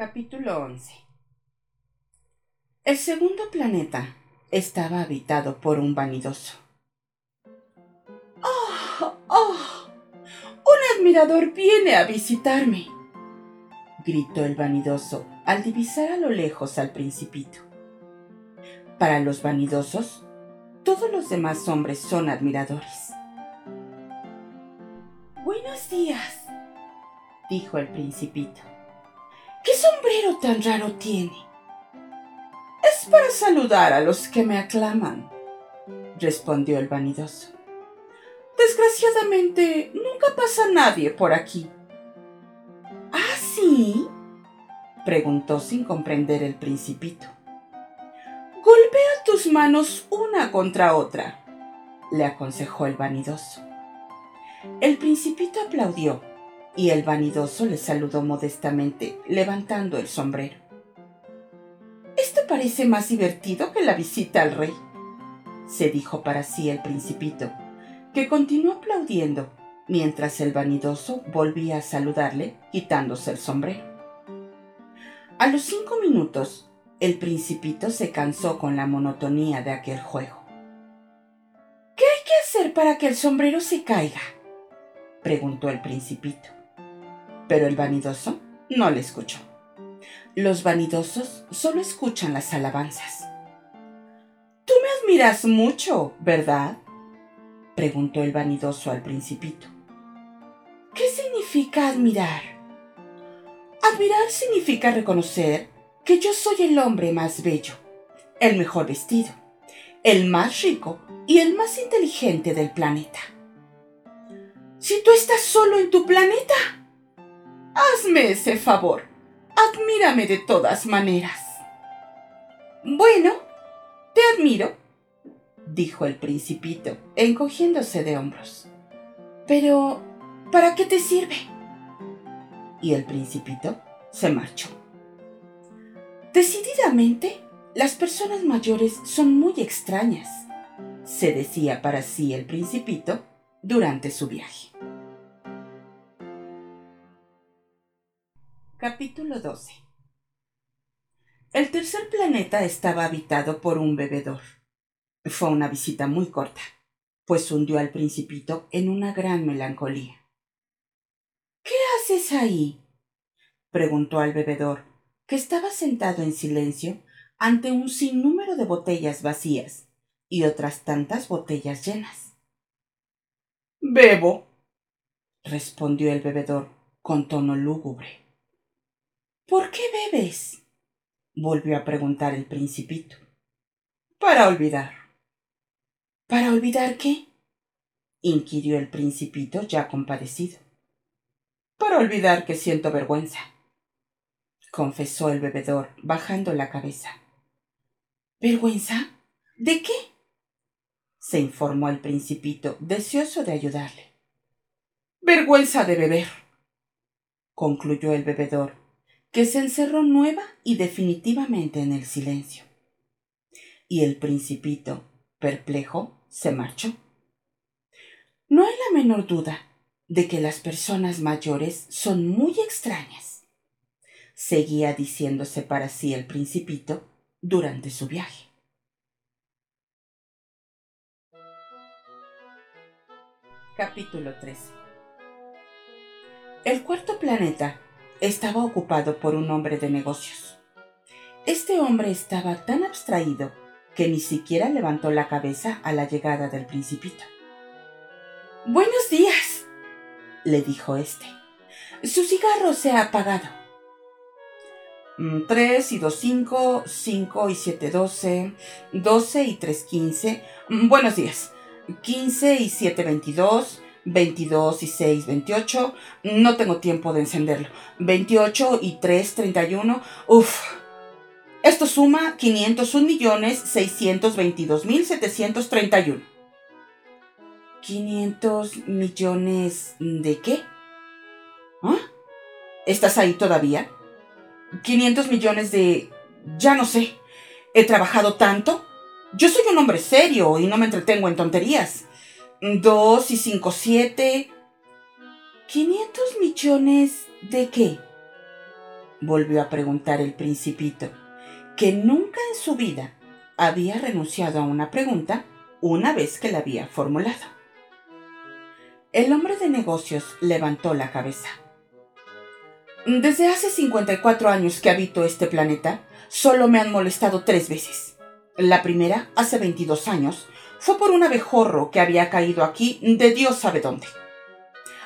Capítulo 11 El segundo planeta estaba habitado por un vanidoso. ¡Oh! ¡Oh! ¡Un admirador viene a visitarme! gritó el vanidoso al divisar a lo lejos al principito. Para los vanidosos, todos los demás hombres son admiradores. Buenos días, dijo el principito. ¿Qué sombrero tan raro tiene? Es para saludar a los que me aclaman, respondió el vanidoso. Desgraciadamente, nunca pasa nadie por aquí. ¿Ah, sí? preguntó sin comprender el principito. Golpea tus manos una contra otra, le aconsejó el vanidoso. El principito aplaudió y el vanidoso le saludó modestamente, levantando el sombrero. Esto parece más divertido que la visita al rey, se dijo para sí el principito, que continuó aplaudiendo mientras el vanidoso volvía a saludarle quitándose el sombrero. A los cinco minutos, el principito se cansó con la monotonía de aquel juego. ¿Qué hay que hacer para que el sombrero se caiga? preguntó el principito pero el vanidoso no le escuchó. Los vanidosos solo escuchan las alabanzas. Tú me admiras mucho, ¿verdad? preguntó el vanidoso al principito. ¿Qué significa admirar? Admirar significa reconocer que yo soy el hombre más bello, el mejor vestido, el más rico y el más inteligente del planeta. Si tú estás solo en tu planeta, Hazme ese favor. Admírame de todas maneras. Bueno, te admiro, dijo el principito, encogiéndose de hombros. Pero, ¿para qué te sirve? Y el principito se marchó. Decididamente, las personas mayores son muy extrañas, se decía para sí el principito durante su viaje. Capítulo 12 El tercer planeta estaba habitado por un bebedor. Fue una visita muy corta, pues hundió al principito en una gran melancolía. ¿Qué haces ahí? preguntó al bebedor, que estaba sentado en silencio ante un sinnúmero de botellas vacías y otras tantas botellas llenas. Bebo, respondió el bebedor con tono lúgubre. ¿Por qué bebes? volvió a preguntar el principito. Para olvidar. ¿Para olvidar qué? inquirió el principito ya compadecido. Para olvidar que siento vergüenza, confesó el bebedor, bajando la cabeza. ¿Vergüenza? ¿De qué? se informó el principito, deseoso de ayudarle. Vergüenza de beber, concluyó el bebedor, que se encerró nueva y definitivamente en el silencio. Y el principito, perplejo, se marchó. No hay la menor duda de que las personas mayores son muy extrañas, seguía diciéndose para sí el principito durante su viaje. Capítulo 13 El cuarto planeta estaba ocupado por un hombre de negocios. Este hombre estaba tan abstraído que ni siquiera levantó la cabeza a la llegada del principito. Buenos días, le dijo este. Su cigarro se ha apagado. Mm, tres y dos cinco, cinco y siete doce, doce y tres quince. Mm, buenos días. Quince y siete veintidós, 22 y 6, 28. No tengo tiempo de encenderlo. 28 y 3, 31. Uf. Esto suma 501 millones 622 mil 731. ¿500 millones de qué? ¿Ah? ¿Estás ahí todavía? ¿500 millones de... ya no sé. He trabajado tanto. Yo soy un hombre serio y no me entretengo en tonterías. 2 y 5, 7. ¿500 millones de qué? volvió a preguntar el principito, que nunca en su vida había renunciado a una pregunta una vez que la había formulado. El hombre de negocios levantó la cabeza. Desde hace 54 años que habito este planeta, solo me han molestado tres veces. La primera, hace 22 años, fue por un abejorro que había caído aquí de Dios sabe dónde.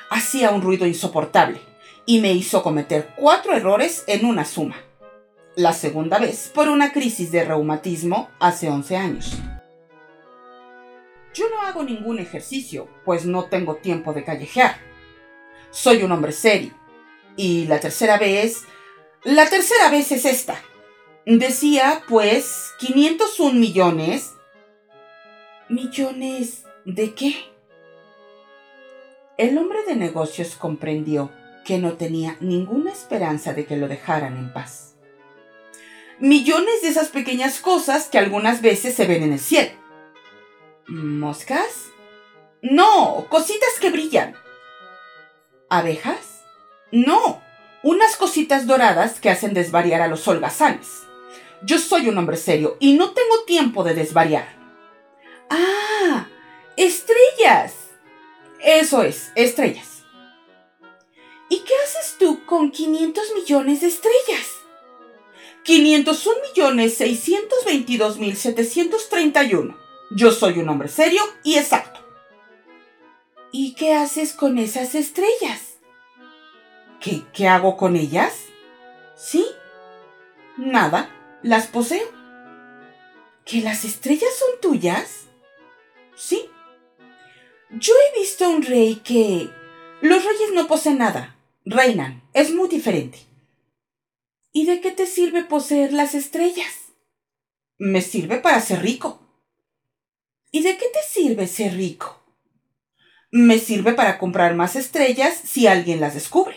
Hacía un ruido insoportable y me hizo cometer cuatro errores en una suma. La segunda vez por una crisis de reumatismo hace 11 años. Yo no hago ningún ejercicio, pues no tengo tiempo de callejear. Soy un hombre serio. Y la tercera vez... La tercera vez es esta. Decía, pues, 501 millones. ¿Millones de qué? El hombre de negocios comprendió que no tenía ninguna esperanza de que lo dejaran en paz. Millones de esas pequeñas cosas que algunas veces se ven en el cielo. ¿Moscas? No, cositas que brillan. ¿Abejas? No, unas cositas doradas que hacen desvariar a los holgazanes. Yo soy un hombre serio y no tengo tiempo de desvariar. ¡Ah! ¡Estrellas! Eso es, estrellas. ¿Y qué haces tú con 500 millones de estrellas? 501 millones 622 mil 731. Yo soy un hombre serio y exacto. ¿Y qué haces con esas estrellas? ¿Qué, qué hago con ellas? Sí. Nada las poseo. ¿Que las estrellas son tuyas? Sí. Yo he visto a un rey que... Los reyes no poseen nada, reinan, es muy diferente. ¿Y de qué te sirve poseer las estrellas? Me sirve para ser rico. ¿Y de qué te sirve ser rico? Me sirve para comprar más estrellas si alguien las descubre.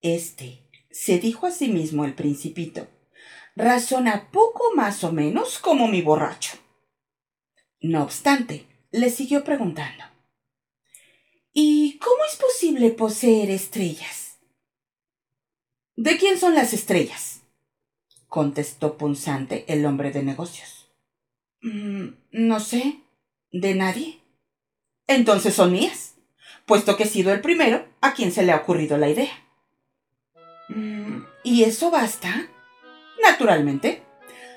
Este se dijo a sí mismo el principito, razona poco más o menos como mi borracho. No obstante, le siguió preguntando, ¿Y cómo es posible poseer estrellas? ¿De quién son las estrellas? contestó punzante el hombre de negocios. Mm, no sé. ¿De nadie? Entonces son mías, puesto que he sido el primero a quien se le ha ocurrido la idea. Mm, ¿Y eso basta? Naturalmente.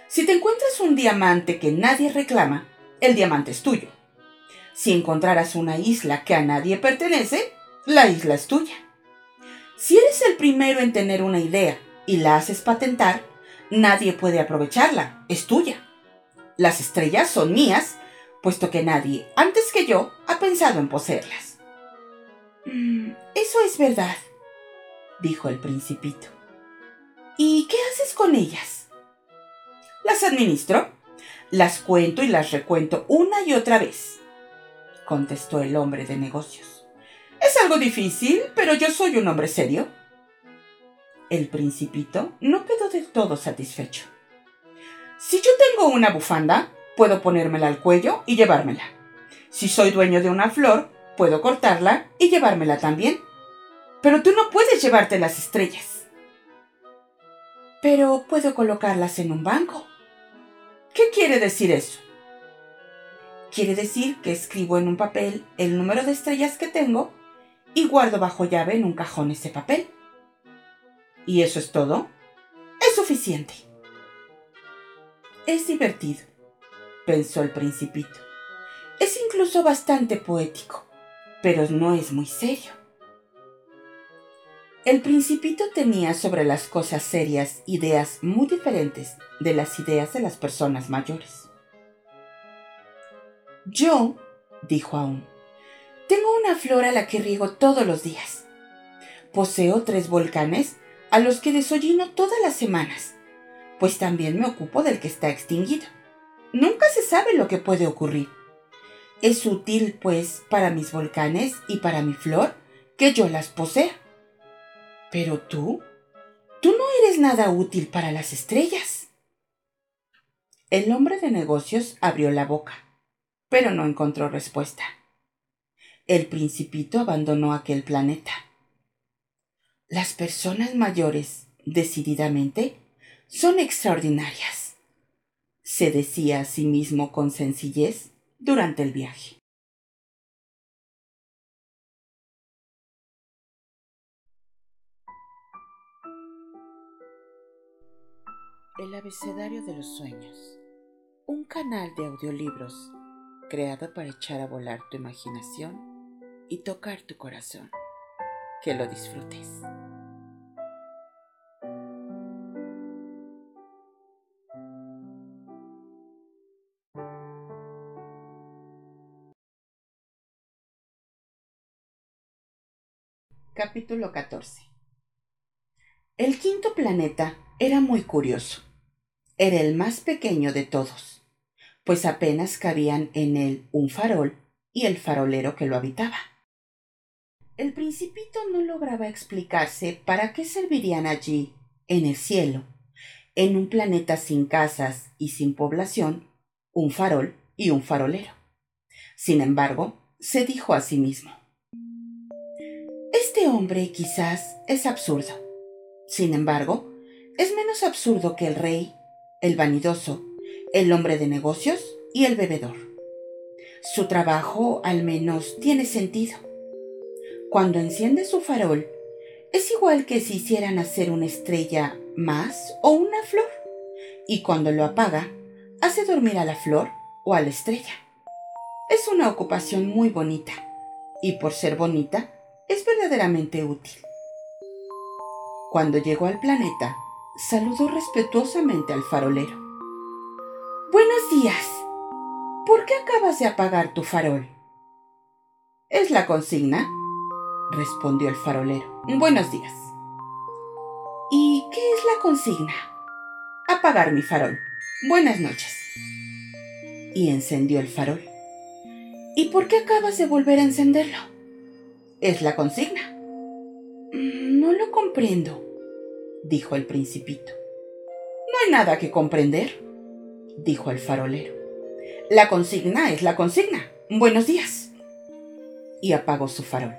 Si te encuentras un diamante que nadie reclama, el diamante es tuyo. Si encontraras una isla que a nadie pertenece, la isla es tuya. Si eres el primero en tener una idea y la haces patentar, nadie puede aprovecharla, es tuya. Las estrellas son mías, puesto que nadie, antes que yo, ha pensado en poseerlas. Mm, eso es verdad, dijo el principito. ¿Y qué haces con ellas? Las administro. Las cuento y las recuento una y otra vez, contestó el hombre de negocios. Es algo difícil, pero yo soy un hombre serio. El principito no quedó del todo satisfecho. Si yo tengo una bufanda, puedo ponérmela al cuello y llevármela. Si soy dueño de una flor, puedo cortarla y llevármela también. Pero tú no puedes llevarte las estrellas. Pero puedo colocarlas en un banco. ¿Qué quiere decir eso? Quiere decir que escribo en un papel el número de estrellas que tengo y guardo bajo llave en un cajón ese papel. ¿Y eso es todo? Es suficiente. Es divertido, pensó el principito. Es incluso bastante poético, pero no es muy serio. El principito tenía sobre las cosas serias ideas muy diferentes de las ideas de las personas mayores. Yo, dijo aún, tengo una flor a la que riego todos los días. Poseo tres volcanes a los que desollino todas las semanas, pues también me ocupo del que está extinguido. Nunca se sabe lo que puede ocurrir. Es útil, pues, para mis volcanes y para mi flor que yo las posea. Pero tú, tú no eres nada útil para las estrellas. El hombre de negocios abrió la boca, pero no encontró respuesta. El principito abandonó aquel planeta. Las personas mayores, decididamente, son extraordinarias, se decía a sí mismo con sencillez durante el viaje. El abecedario de los sueños. Un canal de audiolibros creado para echar a volar tu imaginación y tocar tu corazón. Que lo disfrutes. Capítulo 14 El quinto planeta era muy curioso. Era el más pequeño de todos, pues apenas cabían en él un farol y el farolero que lo habitaba. El principito no lograba explicarse para qué servirían allí, en el cielo, en un planeta sin casas y sin población, un farol y un farolero. Sin embargo, se dijo a sí mismo, Este hombre quizás es absurdo. Sin embargo, es menos absurdo que el rey el vanidoso, el hombre de negocios y el bebedor. Su trabajo al menos tiene sentido. Cuando enciende su farol, es igual que si hiciera nacer una estrella más o una flor, y cuando lo apaga, hace dormir a la flor o a la estrella. Es una ocupación muy bonita, y por ser bonita, es verdaderamente útil. Cuando llegó al planeta, saludó respetuosamente al farolero. Buenos días. ¿Por qué acabas de apagar tu farol? Es la consigna, respondió el farolero. Buenos días. ¿Y qué es la consigna? Apagar mi farol. Buenas noches. Y encendió el farol. ¿Y por qué acabas de volver a encenderlo? Es la consigna. Mm, no lo comprendo dijo el principito. No hay nada que comprender, dijo el farolero. La consigna es la consigna. Buenos días. Y apagó su farol.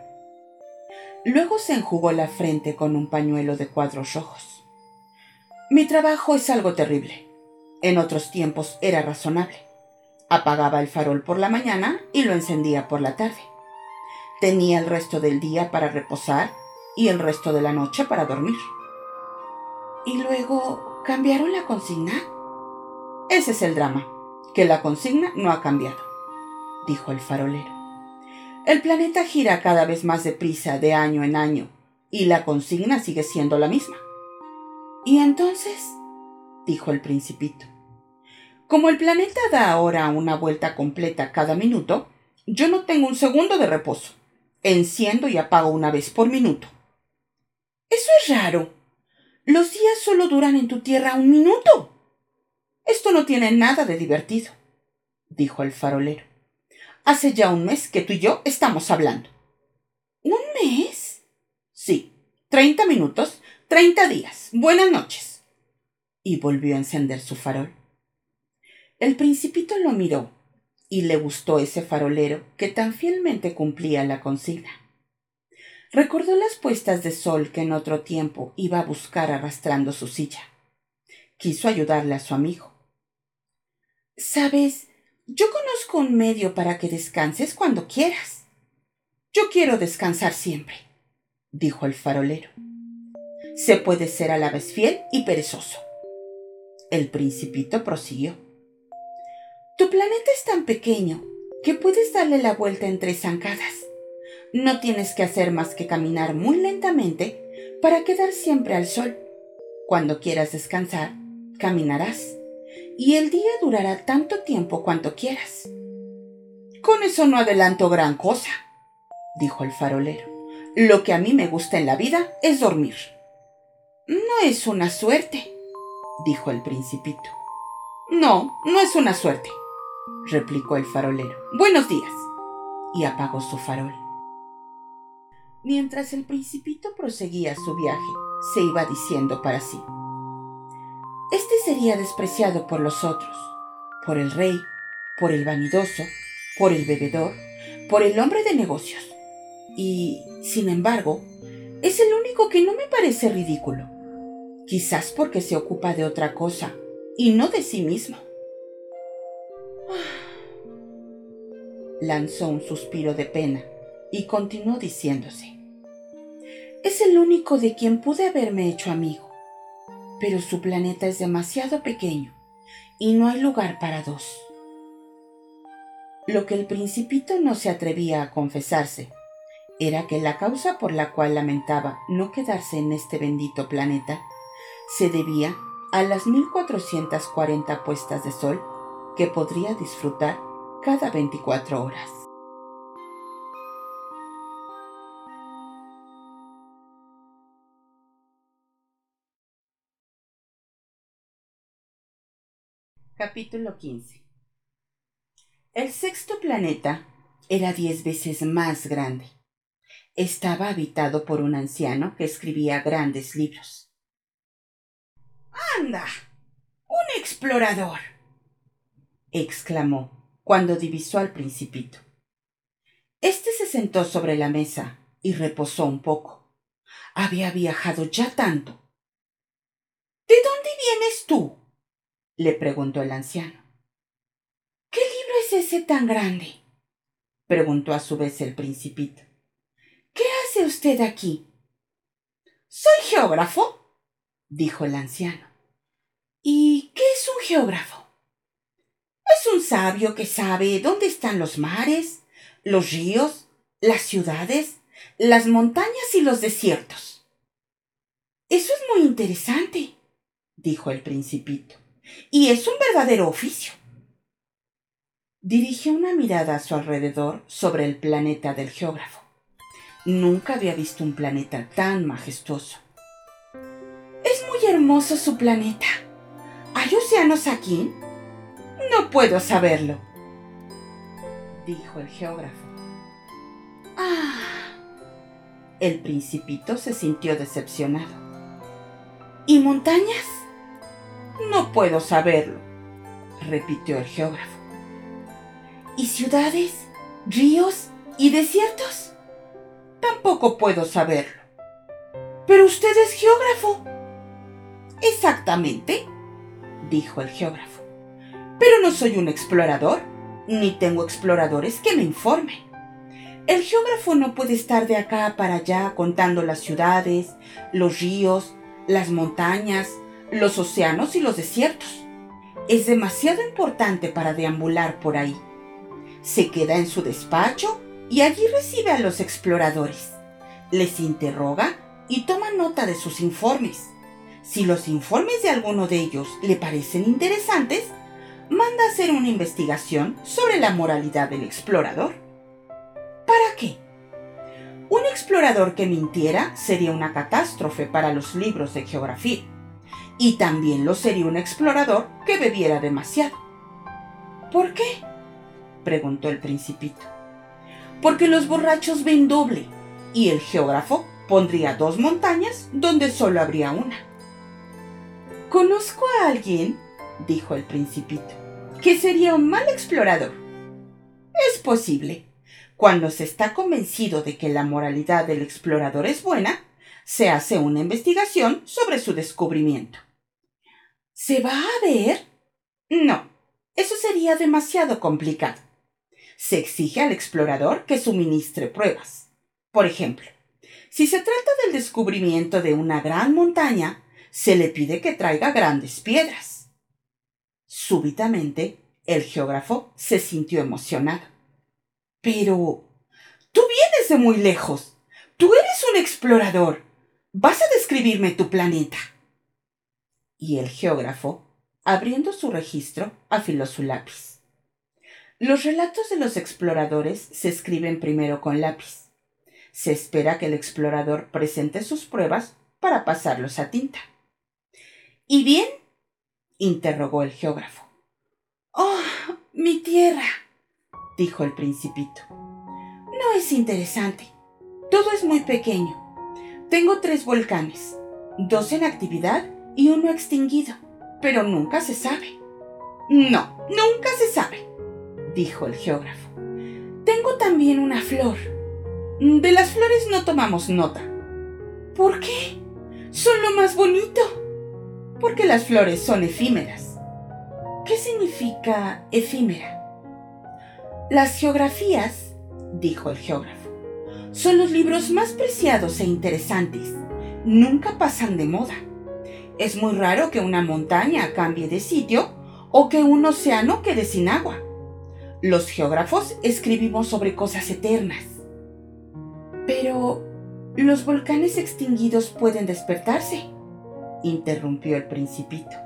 Luego se enjugó la frente con un pañuelo de cuadros rojos. Mi trabajo es algo terrible. En otros tiempos era razonable. Apagaba el farol por la mañana y lo encendía por la tarde. Tenía el resto del día para reposar y el resto de la noche para dormir. ¿Y luego cambiaron la consigna? Ese es el drama, que la consigna no ha cambiado, dijo el farolero. El planeta gira cada vez más deprisa de año en año y la consigna sigue siendo la misma. ¿Y entonces? dijo el principito. Como el planeta da ahora una vuelta completa cada minuto, yo no tengo un segundo de reposo. Enciendo y apago una vez por minuto. Eso es raro, los días solo duran en tu tierra un minuto. Esto no tiene nada de divertido, dijo el farolero. Hace ya un mes que tú y yo estamos hablando. ¿Un mes? Sí, treinta minutos, treinta días. Buenas noches. Y volvió a encender su farol. El principito lo miró y le gustó ese farolero que tan fielmente cumplía la consigna. Recordó las puestas de sol que en otro tiempo iba a buscar arrastrando su silla. Quiso ayudarle a su amigo. Sabes, yo conozco un medio para que descanses cuando quieras. Yo quiero descansar siempre, dijo el farolero. Se puede ser a la vez fiel y perezoso. El principito prosiguió. Tu planeta es tan pequeño que puedes darle la vuelta en tres zancadas. No tienes que hacer más que caminar muy lentamente para quedar siempre al sol. Cuando quieras descansar, caminarás, y el día durará tanto tiempo cuanto quieras. Con eso no adelanto gran cosa, dijo el farolero. Lo que a mí me gusta en la vida es dormir. No es una suerte, dijo el principito. No, no es una suerte, replicó el farolero. Buenos días. Y apagó su farol. Mientras el principito proseguía su viaje, se iba diciendo para sí. Este sería despreciado por los otros, por el rey, por el vanidoso, por el bebedor, por el hombre de negocios. Y, sin embargo, Es el único que no me parece ridículo. Quizás porque se ocupa de otra cosa y no de sí mismo. Lanzó un suspiro de pena y continuó diciéndose. Es el único de quien pude haberme hecho amigo, pero su planeta es demasiado pequeño y no hay lugar para dos. Lo que el principito no se atrevía a confesarse era que la causa por la cual lamentaba no quedarse en este bendito planeta se debía a las 1440 puestas de sol que podría disfrutar cada 24 horas. Capítulo 15 El sexto planeta era diez veces más grande. Estaba habitado por un anciano que escribía grandes libros. ¡Anda! ¡Un explorador! exclamó cuando divisó al principito. Este se sentó sobre la mesa y reposó un poco. Había viajado ya tanto. ¿De dónde vienes tú? Le preguntó el anciano. ¿Qué libro es ese tan grande? preguntó a su vez el principito. ¿Qué hace usted aquí? Soy geógrafo, dijo el anciano. ¿Y qué es un geógrafo? Es un sabio que sabe dónde están los mares, los ríos, las ciudades, las montañas y los desiertos. Eso es muy interesante, dijo el principito y es un verdadero oficio. Dirigió una mirada a su alrededor sobre el planeta del geógrafo. Nunca había visto un planeta tan majestuoso. Es muy hermoso su planeta. ¿Hay océanos aquí? No puedo saberlo, dijo el geógrafo. Ah. El principito se sintió decepcionado. ¿Y montañas? No puedo saberlo, repitió el geógrafo. ¿Y ciudades, ríos y desiertos? Tampoco puedo saberlo. Pero usted es geógrafo. Exactamente, dijo el geógrafo. Pero no soy un explorador, ni tengo exploradores que me informen. El geógrafo no puede estar de acá para allá contando las ciudades, los ríos, las montañas, los océanos y los desiertos. Es demasiado importante para deambular por ahí. Se queda en su despacho y allí recibe a los exploradores. Les interroga y toma nota de sus informes. Si los informes de alguno de ellos le parecen interesantes, manda a hacer una investigación sobre la moralidad del explorador. ¿Para qué? Un explorador que mintiera sería una catástrofe para los libros de geografía y también lo sería un explorador que bebiera demasiado. ¿Por qué? preguntó el principito. Porque los borrachos ven doble y el geógrafo pondría dos montañas donde solo habría una. Conozco a alguien, dijo el principito, que sería un mal explorador. Es posible. Cuando se está convencido de que la moralidad del explorador es buena, se hace una investigación sobre su descubrimiento. ¿Se va a ver? No, eso sería demasiado complicado. Se exige al explorador que suministre pruebas. Por ejemplo, si se trata del descubrimiento de una gran montaña, se le pide que traiga grandes piedras. Súbitamente, el geógrafo se sintió emocionado. Pero... Tú vienes de muy lejos. Tú eres un explorador. Vas a describirme tu planeta y el geógrafo, abriendo su registro, afiló su lápiz. Los relatos de los exploradores se escriben primero con lápiz. Se espera que el explorador presente sus pruebas para pasarlos a tinta. ¿Y bien? interrogó el geógrafo. Oh, mi tierra, dijo el principito. No es interesante. Todo es muy pequeño. Tengo tres volcanes, dos en actividad y uno extinguido, pero nunca se sabe. No, nunca se sabe, dijo el geógrafo. Tengo también una flor. De las flores no tomamos nota. ¿Por qué? Son lo más bonito. Porque las flores son efímeras. ¿Qué significa efímera? Las geografías, dijo el geógrafo, son los libros más preciados e interesantes. Nunca pasan de moda. Es muy raro que una montaña cambie de sitio o que un océano quede sin agua. Los geógrafos escribimos sobre cosas eternas. Pero los volcanes extinguidos pueden despertarse, interrumpió el principito.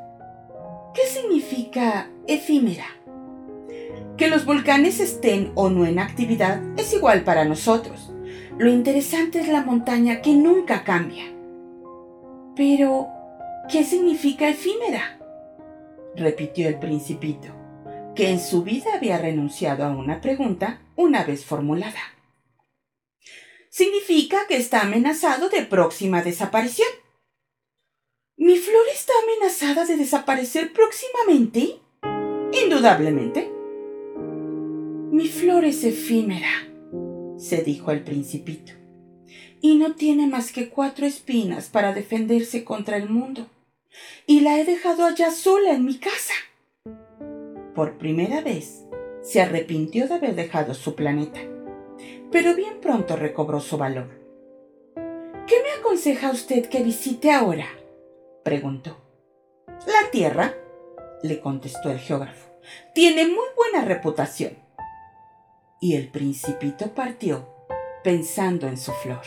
¿Qué significa efímera? Que los volcanes estén o no en actividad es igual para nosotros. Lo interesante es la montaña que nunca cambia. Pero, ¿qué significa efímera? repitió el principito, que en su vida había renunciado a una pregunta una vez formulada. Significa que está amenazado de próxima desaparición. ¿Mi flor está amenazada de desaparecer próximamente? Indudablemente. Mi flor es efímera, se dijo el principito, y no tiene más que cuatro espinas para defenderse contra el mundo y la he dejado allá sola en mi casa. Por primera vez, se arrepintió de haber dejado su planeta, pero bien pronto recobró su valor. ¿Qué me aconseja usted que visite ahora? preguntó. La Tierra, le contestó el geógrafo, tiene muy buena reputación. Y el principito partió pensando en su flor.